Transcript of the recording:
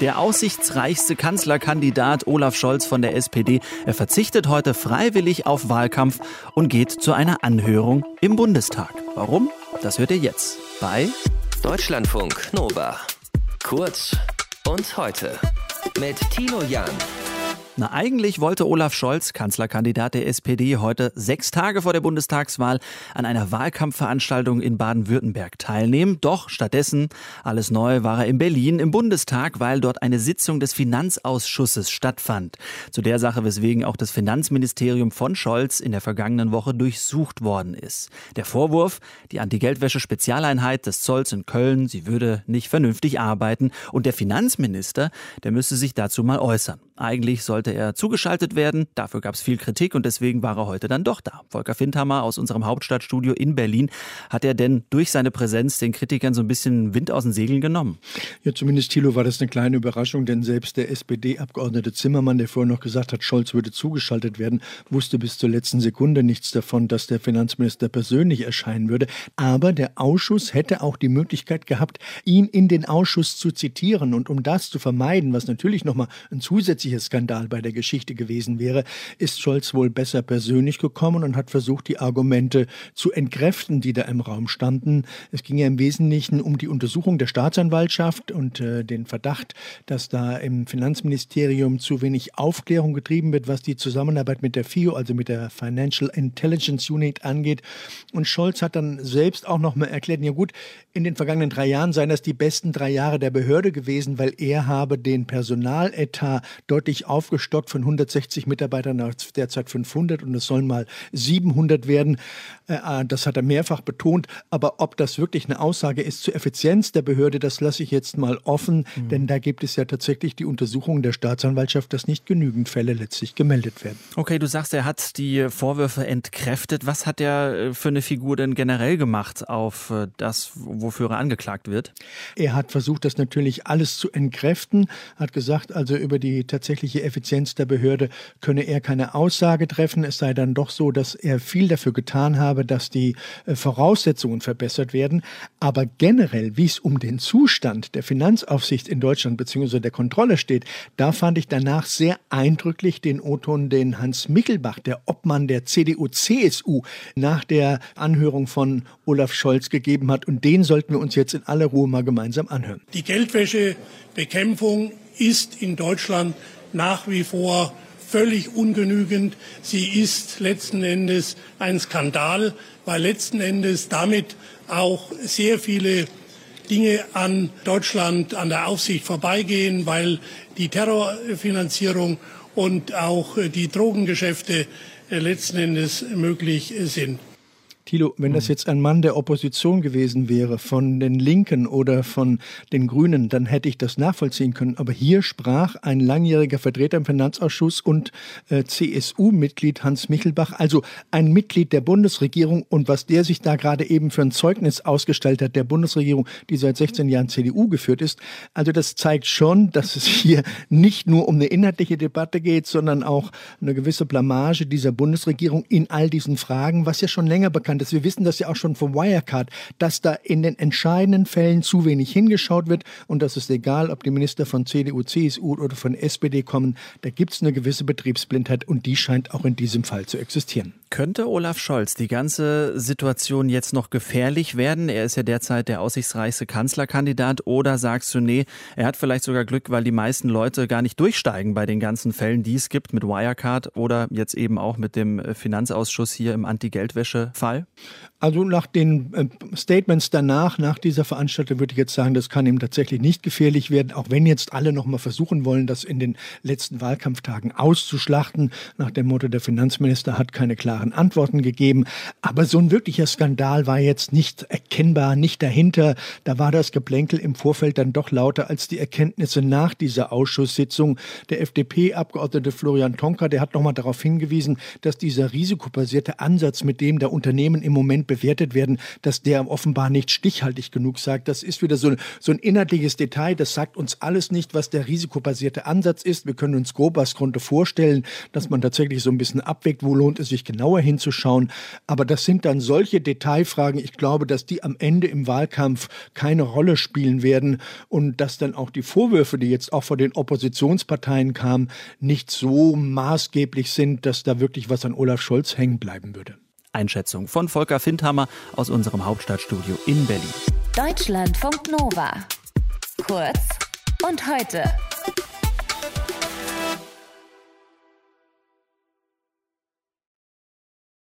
Der aussichtsreichste Kanzlerkandidat Olaf Scholz von der SPD, er verzichtet heute freiwillig auf Wahlkampf und geht zu einer Anhörung im Bundestag. Warum? Das hört ihr jetzt bei Deutschlandfunk Nova. Kurz und heute mit Tino Jan. Na, eigentlich wollte Olaf Scholz, Kanzlerkandidat der SPD, heute sechs Tage vor der Bundestagswahl an einer Wahlkampfveranstaltung in Baden-Württemberg teilnehmen. Doch stattdessen, alles neu, war er in Berlin im Bundestag, weil dort eine Sitzung des Finanzausschusses stattfand. Zu der Sache, weswegen auch das Finanzministerium von Scholz in der vergangenen Woche durchsucht worden ist. Der Vorwurf, die Anti-Geldwäsche-Spezialeinheit des Zolls in Köln, sie würde nicht vernünftig arbeiten und der Finanzminister, der müsse sich dazu mal äußern. Eigentlich sollte er zugeschaltet werden. Dafür gab es viel Kritik und deswegen war er heute dann doch da. Volker Findhammer aus unserem Hauptstadtstudio in Berlin. Hat er denn durch seine Präsenz den Kritikern so ein bisschen Wind aus den Segeln genommen? Ja, zumindest Thilo war das eine kleine Überraschung, denn selbst der SPD-Abgeordnete Zimmermann, der vorher noch gesagt hat, Scholz würde zugeschaltet werden, wusste bis zur letzten Sekunde nichts davon, dass der Finanzminister persönlich erscheinen würde. Aber der Ausschuss hätte auch die Möglichkeit gehabt, ihn in den Ausschuss zu zitieren. Und um das zu vermeiden, was natürlich nochmal ein zusätzliches zusätzlicher Skandal bei der Geschichte gewesen wäre, ist Scholz wohl besser persönlich gekommen und hat versucht, die Argumente zu entkräften, die da im Raum standen. Es ging ja im Wesentlichen um die Untersuchung der Staatsanwaltschaft und äh, den Verdacht, dass da im Finanzministerium zu wenig Aufklärung getrieben wird, was die Zusammenarbeit mit der FIO, also mit der Financial Intelligence Unit angeht. Und Scholz hat dann selbst auch noch mal erklärt, ja gut, in den vergangenen drei Jahren seien das die besten drei Jahre der Behörde gewesen, weil er habe den Personaletat deutlich aufgestockt von 160 Mitarbeitern auf derzeit 500 und es sollen mal 700 werden. Äh, äh, das hat er mehrfach betont. Aber ob das wirklich eine Aussage ist zur Effizienz der Behörde, das lasse ich jetzt mal offen, mhm. denn da gibt es ja tatsächlich die Untersuchung der Staatsanwaltschaft, dass nicht genügend Fälle letztlich gemeldet werden. Okay, du sagst, er hat die Vorwürfe entkräftet. Was hat er äh, für eine Figur denn generell gemacht auf das, wofür er angeklagt wird? Er hat versucht, das natürlich alles zu entkräften, hat gesagt, also über die tatsächliche Effizienz der Behörde könne er keine Aussage treffen. Es sei dann doch so, dass er viel dafür getan habe, dass die äh, Voraussetzungen verbessert werden. Aber generell, wie es um den Zustand der Finanzaufsicht in Deutschland bzw. der Kontrolle steht, da fand ich danach sehr eindrücklich den O-Ton, den Hans Mickelbach, der Obmann der CDU-CSU, nach der Anhörung von Olaf Scholz gegeben hat. Und den sollten wir uns jetzt in aller Ruhe mal gemeinsam anhören. Die Geldwäschebekämpfung ist in Deutschland nach wie vor völlig ungenügend. Sie ist letzten Endes ein Skandal, weil letzten Endes damit auch sehr viele Dinge an Deutschland, an der Aufsicht vorbeigehen, weil die Terrorfinanzierung und auch die Drogengeschäfte letzten Endes möglich sind. Thilo, wenn das mhm. jetzt ein Mann der Opposition gewesen wäre, von den Linken oder von den Grünen, dann hätte ich das nachvollziehen können. Aber hier sprach ein langjähriger Vertreter im Finanzausschuss und äh, CSU-Mitglied Hans Michelbach, also ein Mitglied der Bundesregierung. Und was der sich da gerade eben für ein Zeugnis ausgestellt hat, der Bundesregierung, die seit 16 Jahren CDU geführt ist, also das zeigt schon, dass es hier nicht nur um eine inhaltliche Debatte geht, sondern auch eine gewisse Blamage dieser Bundesregierung in all diesen Fragen, was ja schon länger bekannt bekannt ist. Wir wissen das ja auch schon vom Wirecard, dass da in den entscheidenden Fällen zu wenig hingeschaut wird und das ist egal, ob die Minister von CDU, CSU oder von SPD kommen, da gibt es eine gewisse Betriebsblindheit und die scheint auch in diesem Fall zu existieren. Könnte Olaf Scholz die ganze Situation jetzt noch gefährlich werden? Er ist ja derzeit der aussichtsreichste Kanzlerkandidat oder sagst du, nee, er hat vielleicht sogar Glück, weil die meisten Leute gar nicht durchsteigen bei den ganzen Fällen, die es gibt mit Wirecard oder jetzt eben auch mit dem Finanzausschuss hier im Anti-Geldwäsche-Fall? Also nach den äh, Statements danach, nach dieser Veranstaltung, würde ich jetzt sagen, das kann ihm tatsächlich nicht gefährlich werden, auch wenn jetzt alle noch mal versuchen wollen, das in den letzten Wahlkampftagen auszuschlachten, nach dem Motto, der Finanzminister hat keine klaren Antworten gegeben. Aber so ein wirklicher Skandal war jetzt nicht erkennbar, nicht dahinter. Da war das Geplänkel im Vorfeld dann doch lauter als die Erkenntnisse nach dieser Ausschusssitzung. Der FDP-Abgeordnete Florian Tonka, der hat noch mal darauf hingewiesen, dass dieser risikobasierte Ansatz, mit dem der Unternehmen im Moment bewertet werden, dass der offenbar nicht stichhaltig genug sagt. Das ist wieder so, so ein inhaltliches Detail. Das sagt uns alles nicht, was der risikobasierte Ansatz ist. Wir können uns grob was Konto vorstellen, dass man tatsächlich so ein bisschen abwägt, wo lohnt es sich genauer genauer hinzuschauen. Aber das sind dann solche Detailfragen. Ich glaube, dass die am Ende im Wahlkampf keine Rolle spielen werden und dass dann auch die Vorwürfe, die jetzt auch von den Oppositionsparteien kamen, nicht so maßgeblich sind, dass da wirklich was an Olaf Scholz hängen bleiben würde. Einschätzung von Volker Findhammer aus unserem Hauptstadtstudio in Berlin. Deutschlandfunk Nova. Kurz und heute.